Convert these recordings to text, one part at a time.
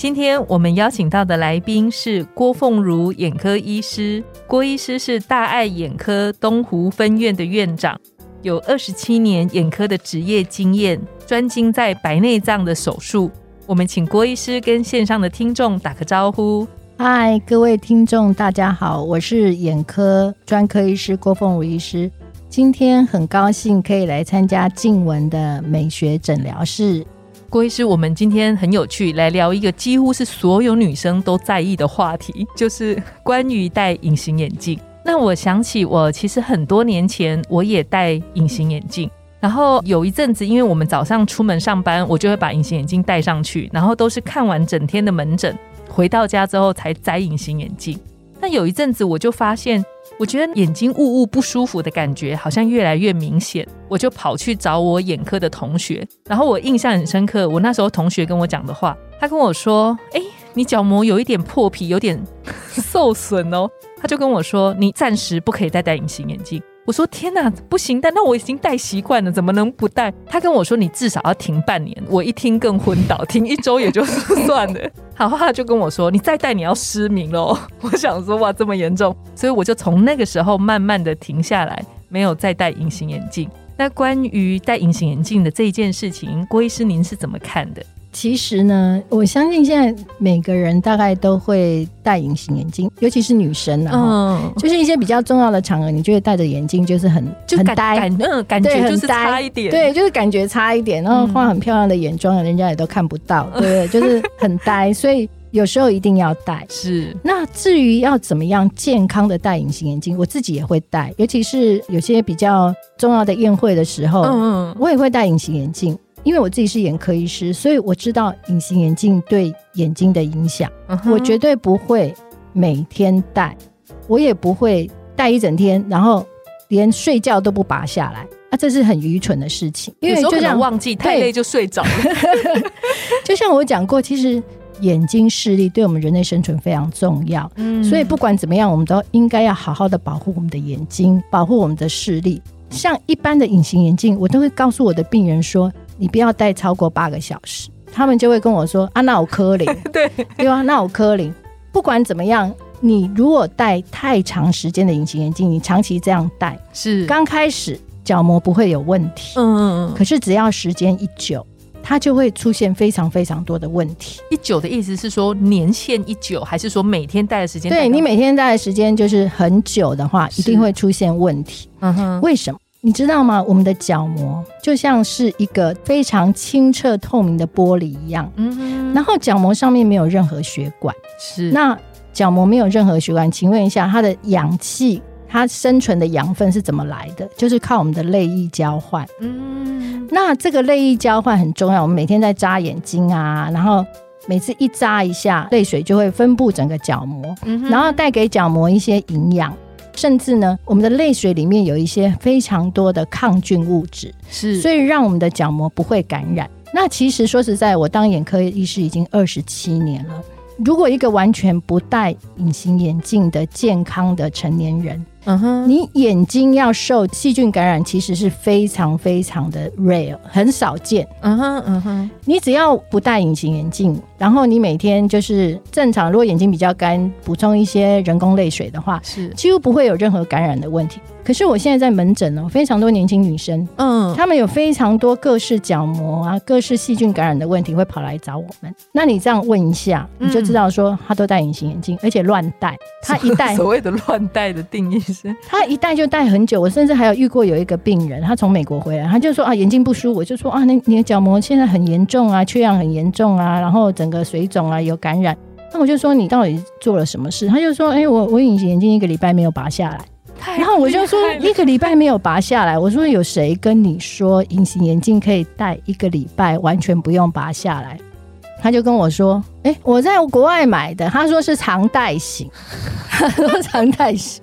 今天我们邀请到的来宾是郭凤如眼科医师。郭医师是大爱眼科东湖分院的院长，有二十七年眼科的职业经验，专精在白内障的手术。我们请郭医师跟线上的听众打个招呼。嗨，各位听众，大家好，我是眼科专科医师郭凤如医师。今天很高兴可以来参加静雯的美学诊疗室。郭医师，我们今天很有趣，来聊一个几乎是所有女生都在意的话题，就是关于戴隐形眼镜。那我想起我其实很多年前我也戴隐形眼镜，然后有一阵子，因为我们早上出门上班，我就会把隐形眼镜戴上去，然后都是看完整天的门诊，回到家之后才摘隐形眼镜。那有一阵子我就发现。我觉得眼睛雾雾不舒服的感觉好像越来越明显，我就跑去找我眼科的同学，然后我印象很深刻，我那时候同学跟我讲的话，他跟我说：“哎，你角膜有一点破皮，有点受损哦。”他就跟我说：“你暂时不可以再戴隐形眼镜。”我说天哪，不行！但那我已经戴习惯了，怎么能不戴？他跟我说，你至少要停半年。我一听更昏倒，停一周也就算了。好，他就跟我说，你再戴你要失明喽。我想说，哇，这么严重，所以我就从那个时候慢慢的停下来，没有再戴隐形眼镜。那关于戴隐形眼镜的这一件事情，郭医师您是怎么看的？其实呢，我相信现在每个人大概都会戴隐形眼镜，尤其是女生啊，嗯，就是一些比较重要的场合，你觉得戴着眼镜就是很很呆，嗯，感觉就是差一点，对，就是感觉差一点，然后画很漂亮的眼妆，人家也都看不到，对，就是很呆，所以有时候一定要戴。是，那至于要怎么样健康的戴隐形眼镜，我自己也会戴，尤其是有些比较重要的宴会的时候，嗯，我也会戴隐形眼镜。因为我自己是眼科医师，所以我知道隐形眼镜对眼睛的影响。我绝对不会每天戴，我也不会戴一整天，然后连睡觉都不拔下来。啊，这是很愚蠢的事情。因为就像忘记太累就睡着了。就像我讲过，其实眼睛视力对我们人类生存非常重要。嗯，所以不管怎么样，我们都应该要好好的保护我们的眼睛，保护我们的视力。像一般的隐形眼镜，我都会告诉我的病人说。你不要戴超过八个小时，他们就会跟我说：“啊，那我科林，对对啊，那我科林。”不管怎么样，你如果戴太长时间的隐形眼镜，你长期这样戴，是刚开始角膜不会有问题，嗯嗯嗯。可是只要时间一久，它就会出现非常非常多的问题。一久的意思是说年限一久，还是说每天戴的时间？对你每天戴的时间就是很久的话，一定会出现问题。嗯哼，为什么？你知道吗？我们的角膜就像是一个非常清澈透明的玻璃一样，嗯，然后角膜上面没有任何血管，是那角膜没有任何血管，请问一下，它的氧气，它生存的养分是怎么来的？就是靠我们的泪液交换，嗯，那这个泪液交换很重要，我们每天在眨眼睛啊，然后每次一扎一下，泪水就会分布整个角膜，然后带给角膜一些营养。甚至呢，我们的泪水里面有一些非常多的抗菌物质，是，所以让我们的角膜不会感染。那其实说实在，我当眼科医师已经二十七年了。如果一个完全不戴隐形眼镜的健康的成年人，嗯哼，你眼睛要受细菌感染，其实是非常非常的 rare，很少见。嗯哼，嗯哼，你只要不戴隐形眼镜，然后你每天就是正常，如果眼睛比较干，补充一些人工泪水的话，是几乎不会有任何感染的问题。可是我现在在门诊哦，非常多年轻女生，嗯，她们有非常多各式角膜啊、各式细菌感染的问题，会跑来找我们。那你这样问一下，你就知道说她都戴隐形眼镜，而且乱戴。她一戴，所谓的乱戴的定义。是，她一戴就戴很久，我甚至还有遇过有一个病人，他从美国回来，他就说啊眼睛不舒服，我就说啊那你的角膜现在很严重啊，缺氧很严重啊，然后整个水肿啊有感染，那我就说你到底做了什么事？他就说哎我我隐形眼镜一个礼拜没有拔下来，然后我就说一个礼拜没有拔下来，我说有谁跟你说隐形眼镜可以戴一个礼拜完全不用拔下来？他就跟我说：“哎，我在国外买的，他说是常戴型，常戴型。”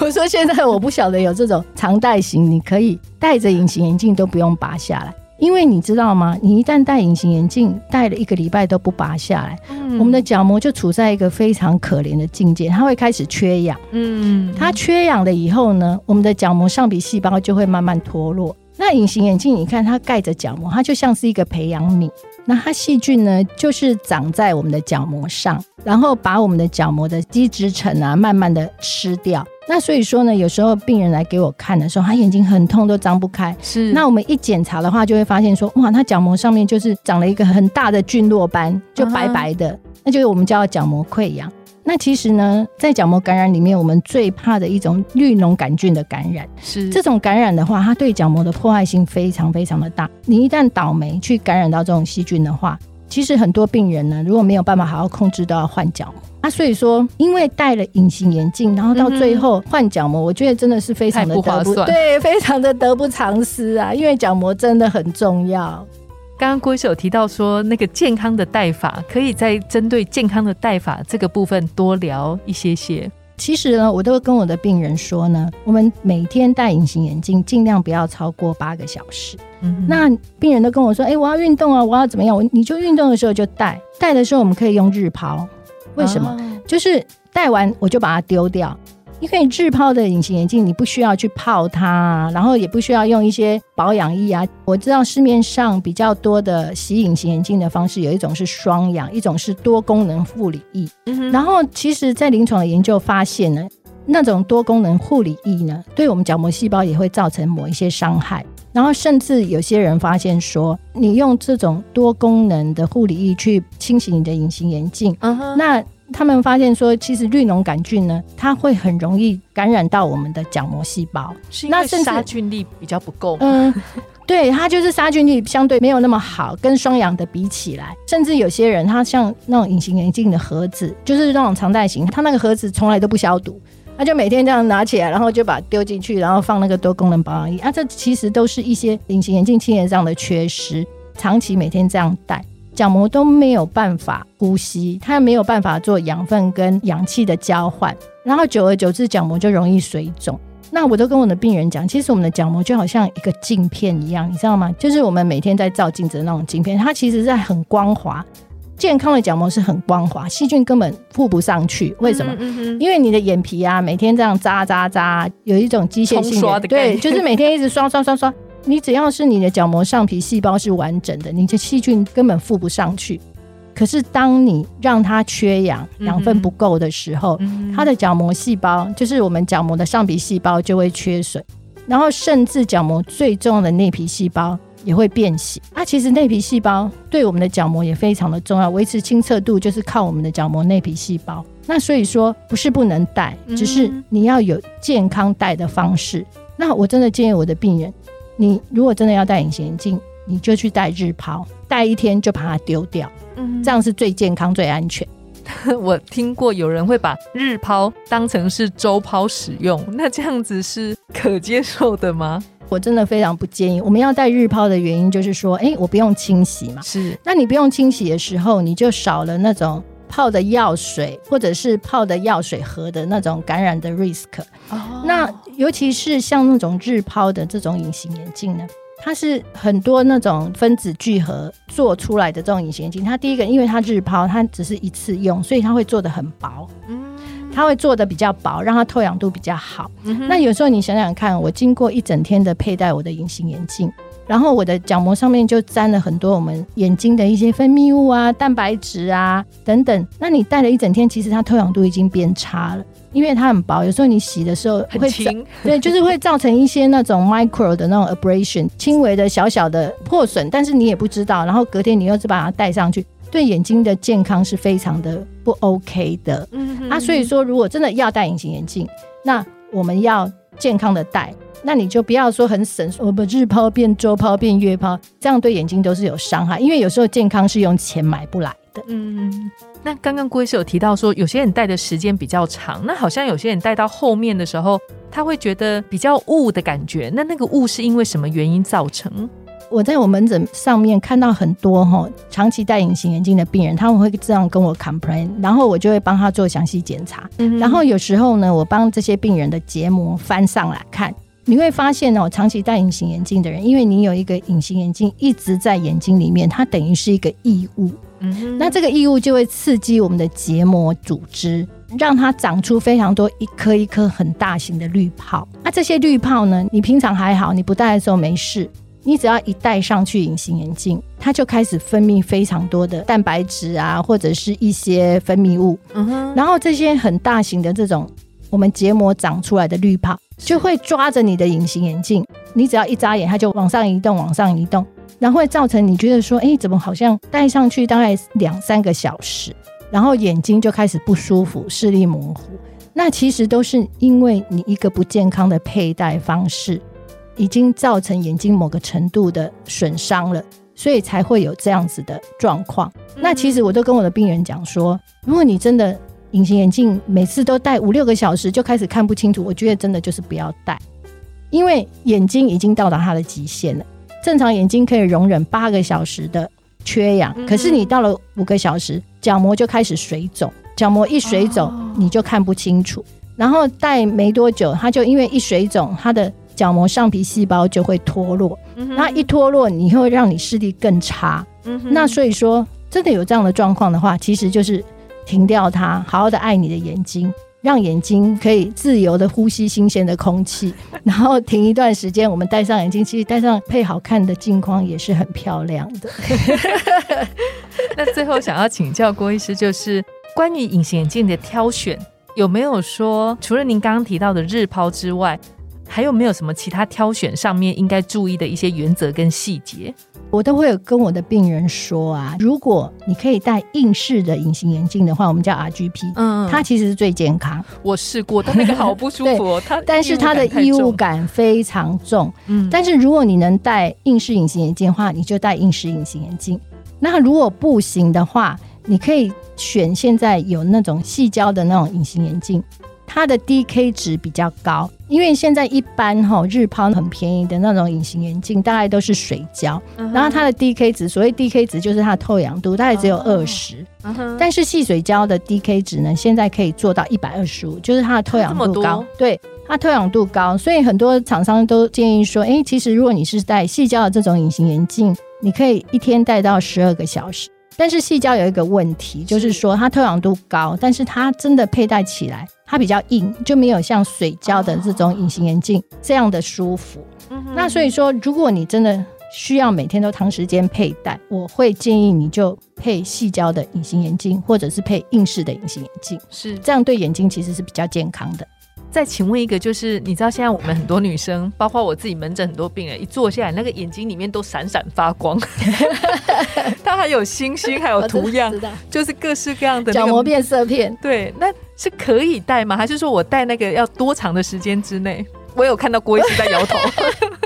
我说：“现在我不晓得有这种常戴型，你可以戴着隐形眼镜都不用拔下来。”因为你知道吗？你一旦戴隐形眼镜，戴了一个礼拜都不拔下来，我们的角膜就处在一个非常可怜的境界，它会开始缺氧。嗯，它缺氧了以后呢，我们的角膜上皮细胞就会慢慢脱落。那隐形眼镜，你看它盖着角膜，它就像是一个培养皿。那它细菌呢，就是长在我们的角膜上，然后把我们的角膜的基质层啊，慢慢的吃掉。那所以说呢，有时候病人来给我看的时候，他眼睛很痛，都张不开。是。那我们一检查的话，就会发现说，哇，他角膜上面就是长了一个很大的菌落斑，就白白的，那就是我们叫角膜溃疡。那其实呢，在角膜感染里面，我们最怕的一种绿脓杆菌的感染。是。这种感染的话，它对角膜的破坏性非常非常的大。你一旦倒霉去感染到这种细菌的话，其实很多病人呢，如果没有办法好好控制，都要换角膜。啊，所以说，因为戴了隐形眼镜，然后到最后换角膜，我觉得真的是非常的不划算，对，非常的得不偿失啊！因为角膜真的很重要。刚刚郭医师有提到说，那个健康的戴法，可以在针对健康的戴法这个部分多聊一些些。其实呢，我都会跟我的病人说呢，我们每天戴隐形眼镜，尽量不要超过八个小时。嗯，那病人都跟我说，哎，我要运动啊，我要怎么样？我你就运动的时候就戴，戴的时候我们可以用日抛。为什么？就是戴完我就把它丢掉。因为日抛的隐形眼镜，你不需要去泡它，然后也不需要用一些保养液啊。我知道市面上比较多的洗隐形眼镜的方式，有一种是双氧，一种是多功能护理液。然后，其实，在临床的研究发现呢，那种多功能护理液呢，对我们角膜细胞也会造成某一些伤害。然后，甚至有些人发现说，你用这种多功能的护理液去清洗你的隐形眼镜，那。他们发现说，其实绿脓杆菌呢，它会很容易感染到我们的角膜细胞，那杀菌力比较不够。嗯，对，它就是杀菌力相对没有那么好，跟双氧的比起来，甚至有些人他像那种隐形眼镜的盒子，就是那种常戴型，他那个盒子从来都不消毒，他就每天这样拿起来，然后就把丢进去，然后放那个多功能保养液啊，这其实都是一些隐形眼镜清洁上的缺失，长期每天这样戴。角膜都没有办法呼吸，它没有办法做养分跟氧气的交换，然后久而久之，角膜就容易水肿。那我都跟我的病人讲，其实我们的角膜就好像一个镜片一样，你知道吗？就是我们每天在照镜子的那种镜片，它其实是很光滑。健康的角膜是很光滑，细菌根本附不上去。为什么？因为你的眼皮啊，每天这样扎扎扎，有一种机械性的，对，就是每天一直刷刷刷刷。你只要是你的角膜上皮细胞是完整的，你的细菌根本附不上去。可是当你让它缺氧、养分不够的时候，它的角膜细胞，就是我们角膜的上皮细胞就会缺水，然后甚至角膜最重要的内皮细胞也会变形。啊，其实内皮细胞对我们的角膜也非常的重要，维持清澈度就是靠我们的角膜内皮细胞。那所以说不是不能戴，只是你要有健康戴的方式。那我真的建议我的病人。你如果真的要戴隐形眼镜，你就去戴日抛，戴一天就把它丢掉，嗯，这样是最健康、最安全。我听过有人会把日抛当成是周抛使用，那这样子是可接受的吗？我真的非常不建议。我们要戴日抛的原因就是说，哎，我不用清洗嘛，是。那你不用清洗的时候，你就少了那种。泡的药水，或者是泡的药水盒的那种感染的 risk。哦，那尤其是像那种日抛的这种隐形眼镜呢，它是很多那种分子聚合做出来的这种隐形眼镜。它第一个，因为它日抛，它只是一次用，所以它会做的很薄。嗯，它会做的比较薄，让它透氧度比较好。那有时候你想想看，我经过一整天的佩戴我的隐形眼镜。然后我的角膜上面就沾了很多我们眼睛的一些分泌物啊、蛋白质啊等等。那你戴了一整天，其实它透氧度已经变差了，因为它很薄。有时候你洗的时候会轻，对，就是会造成一些那种 micro 的那种 abrasion，轻微的小小的破损，但是你也不知道。然后隔天你又是把它戴上去，对眼睛的健康是非常的不 OK 的。嗯啊，所以说如果真的要戴隐形眼镜，那我们要健康的戴。那你就不要说很省，我们日抛变周抛变月抛，这样对眼睛都是有伤害。因为有时候健康是用钱买不来的。嗯，那刚刚郭医师有提到说，有些人戴的时间比较长，那好像有些人戴到后面的时候，他会觉得比较雾的感觉。那那个雾是因为什么原因造成？我在我门诊上面看到很多哈长期戴隐形眼镜的病人，他们会这样跟我 complain，然后我就会帮他做详细检查。嗯然后有时候呢，我帮这些病人的结膜翻上来看，你会发现哦，长期戴隐形眼镜的人，因为你有一个隐形眼镜一直在眼睛里面，它等于是一个异物。嗯那这个异物就会刺激我们的结膜组织，让它长出非常多一颗一颗很大型的滤泡。那这些滤泡呢，你平常还好，你不戴的时候没事。你只要一戴上去隐形眼镜，它就开始分泌非常多的蛋白质啊，或者是一些分泌物。嗯哼。然后这些很大型的这种我们结膜长出来的滤泡，就会抓着你的隐形眼镜。你只要一眨眼，它就往上移动，往上移动，然后会造成你觉得说，哎，怎么好像戴上去大概两三个小时，然后眼睛就开始不舒服，视力模糊。那其实都是因为你一个不健康的佩戴方式。已经造成眼睛某个程度的损伤了，所以才会有这样子的状况。那其实我都跟我的病人讲说，如果你真的隐形眼镜每次都戴五六个小时就开始看不清楚，我觉得真的就是不要戴，因为眼睛已经到达它的极限了。正常眼睛可以容忍八个小时的缺氧，可是你到了五个小时，角膜就开始水肿，角膜一水肿你就看不清楚。然后戴没多久，它就因为一水肿，它的角膜上皮细胞就会脱落，那一脱落，你会让你视力更差。那所以说，真的有这样的状况的话，其实就是停掉它，好好的爱你的眼睛，让眼睛可以自由的呼吸新鲜的空气，然后停一段时间，我们戴上眼镜，其实戴上配好看的镜框也是很漂亮的。那最后想要请教郭医师，就是关于隐形眼镜的挑选，有没有说除了您刚刚提到的日抛之外？还有没有什么其他挑选上面应该注意的一些原则跟细节？我都会有跟我的病人说啊，如果你可以戴硬式的隐形眼镜的话，我们叫 RGP，嗯，它其实是最健康。我试过，但那个好不舒服，哦它但是它的异物感非常重。嗯，但是如果你能戴硬式隐形眼镜的话，你就戴硬式隐形眼镜。那如果不行的话，你可以选现在有那种细胶的那种隐形眼镜。它的 DK 值比较高，因为现在一般哈日抛很便宜的那种隐形眼镜，大概都是水胶，然后它的 DK 值，所谓 DK 值就是它的透氧度，大概只有二十，但是细水胶的 DK 值呢，现在可以做到一百二十五，就是它的透氧度高，对，它透氧度高，所以很多厂商都建议说，哎，其实如果你是戴细胶的这种隐形眼镜，你可以一天戴到十二个小时。但是细胶有一个问题，就是说它透氧度高，但是它真的佩戴起来它比较硬，就没有像水胶的这种隐形眼镜这样的舒服。那所以说，如果你真的需要每天都长时间佩戴，我会建议你就配细胶的隐形眼镜，或者是配硬式的隐形眼镜，是这样对眼睛其实是比较健康的。再请问一个，就是你知道现在我们很多女生，包括我自己门诊很多病人，一坐下来那个眼睛里面都闪闪发光，它还有星星，还有图样，就是各式各样的角膜变色片。对，那是可以戴吗？还是说我戴那个要多长的时间之内？我有看到郭医师在摇头。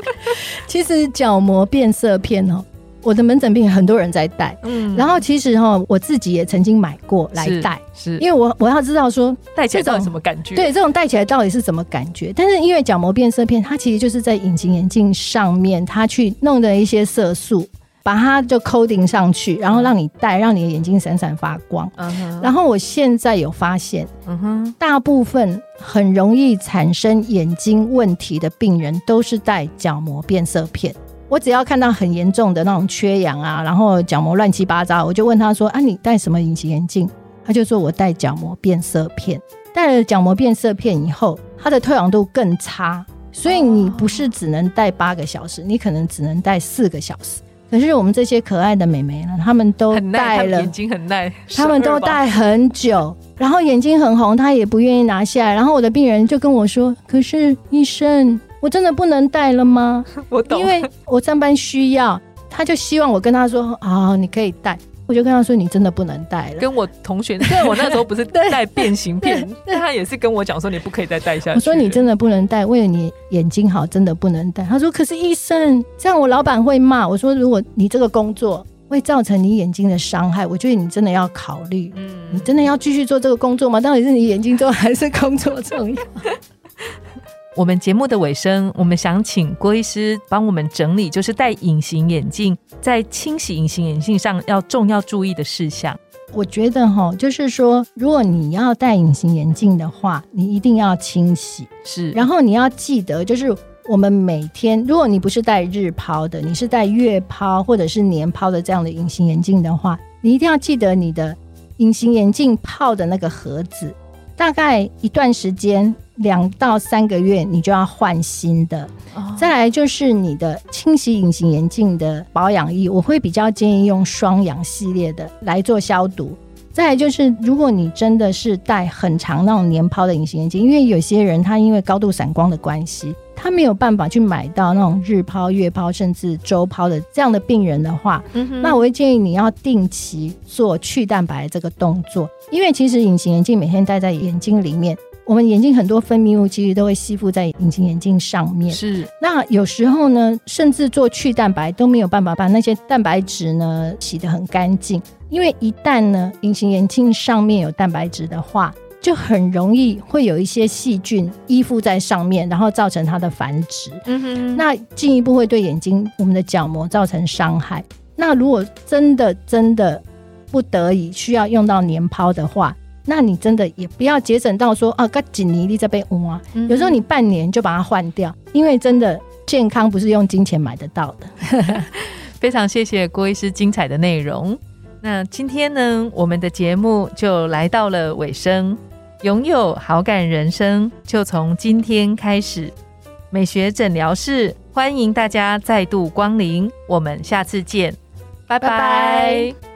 其实角膜变色片哦。我的门诊病很多人在戴，嗯，然后其实哈，我自己也曾经买过来戴，是因为我我要知道说戴起来到底什么感觉？对，这种戴起来到底是什么感觉？但是因为角膜变色片，它其实就是在隐形眼镜上面，它去弄的一些色素，把它就 coding 上去，然后让你戴，让你的眼睛闪闪发光。嗯哼。然后我现在有发现，嗯哼，大部分很容易产生眼睛问题的病人都是戴角膜变色片。我只要看到很严重的那种缺氧啊，然后角膜乱七八糟，我就问他说：“啊，你戴什么隐形眼镜？”他就说我戴角膜变色片。戴了角膜变色片以后，它的退氧度更差，所以你不是只能戴八个小时，你可能只能戴四个小时。可是我们这些可爱的美眉呢，她们都戴了，眼睛很耐，她们都戴很久，然后眼睛很红，她也不愿意拿下来。然后我的病人就跟我说：“可是医生。”我真的不能戴了吗？我懂，因为我上班需要，他就希望我跟他说啊，你可以戴。我就跟他说，你真的不能戴了。跟我同学，虽然我那时候不是戴变形片，但他也是跟我讲说，你不可以再戴下去。我说你真的不能戴，为了你眼睛好，真的不能戴。他说，可是医生，这样我老板会骂。我说，如果你这个工作会造成你眼睛的伤害，我觉得你真的要考虑。嗯，你真的要继续做这个工作吗？到底是你眼睛重要还是工作重要？我们节目的尾声，我们想请郭医师帮我们整理，就是戴隐形眼镜在清洗隐形眼镜上要重要注意的事项。我觉得哈，就是说，如果你要戴隐形眼镜的话，你一定要清洗。是，然后你要记得，就是我们每天，如果你不是戴日抛的，你是戴月抛或者是年抛的这样的隐形眼镜的话，你一定要记得你的隐形眼镜泡的那个盒子，大概一段时间。两到三个月，你就要换新的。再来就是你的清洗隐形眼镜的保养液，我会比较建议用双氧系列的来做消毒。再来就是，如果你真的是戴很长那种年抛的隐形眼镜，因为有些人他因为高度散光的关系，他没有办法去买到那种日抛、月抛甚至周抛的这样的病人的话，那我会建议你要定期做去蛋白这个动作，因为其实隐形眼镜每天戴在眼睛里面。我们眼睛很多分泌物其实都会吸附在隐形眼镜上面，是。那有时候呢，甚至做去蛋白都没有办法把那些蛋白质呢洗得很干净，因为一旦呢隐形眼镜上面有蛋白质的话，就很容易会有一些细菌依附在上面，然后造成它的繁殖。嗯哼。那进一步会对眼睛、我们的角膜造成伤害。那如果真的真的不得已需要用到年抛的话，那你真的也不要节省到说啊，个几年你在被挖，有时候你半年就把它换掉，因为真的健康不是用金钱买得到的。非常谢谢郭医师精彩的内容。那今天呢，我们的节目就来到了尾声，拥有好感人生就从今天开始。美学诊疗室欢迎大家再度光临，我们下次见，拜拜。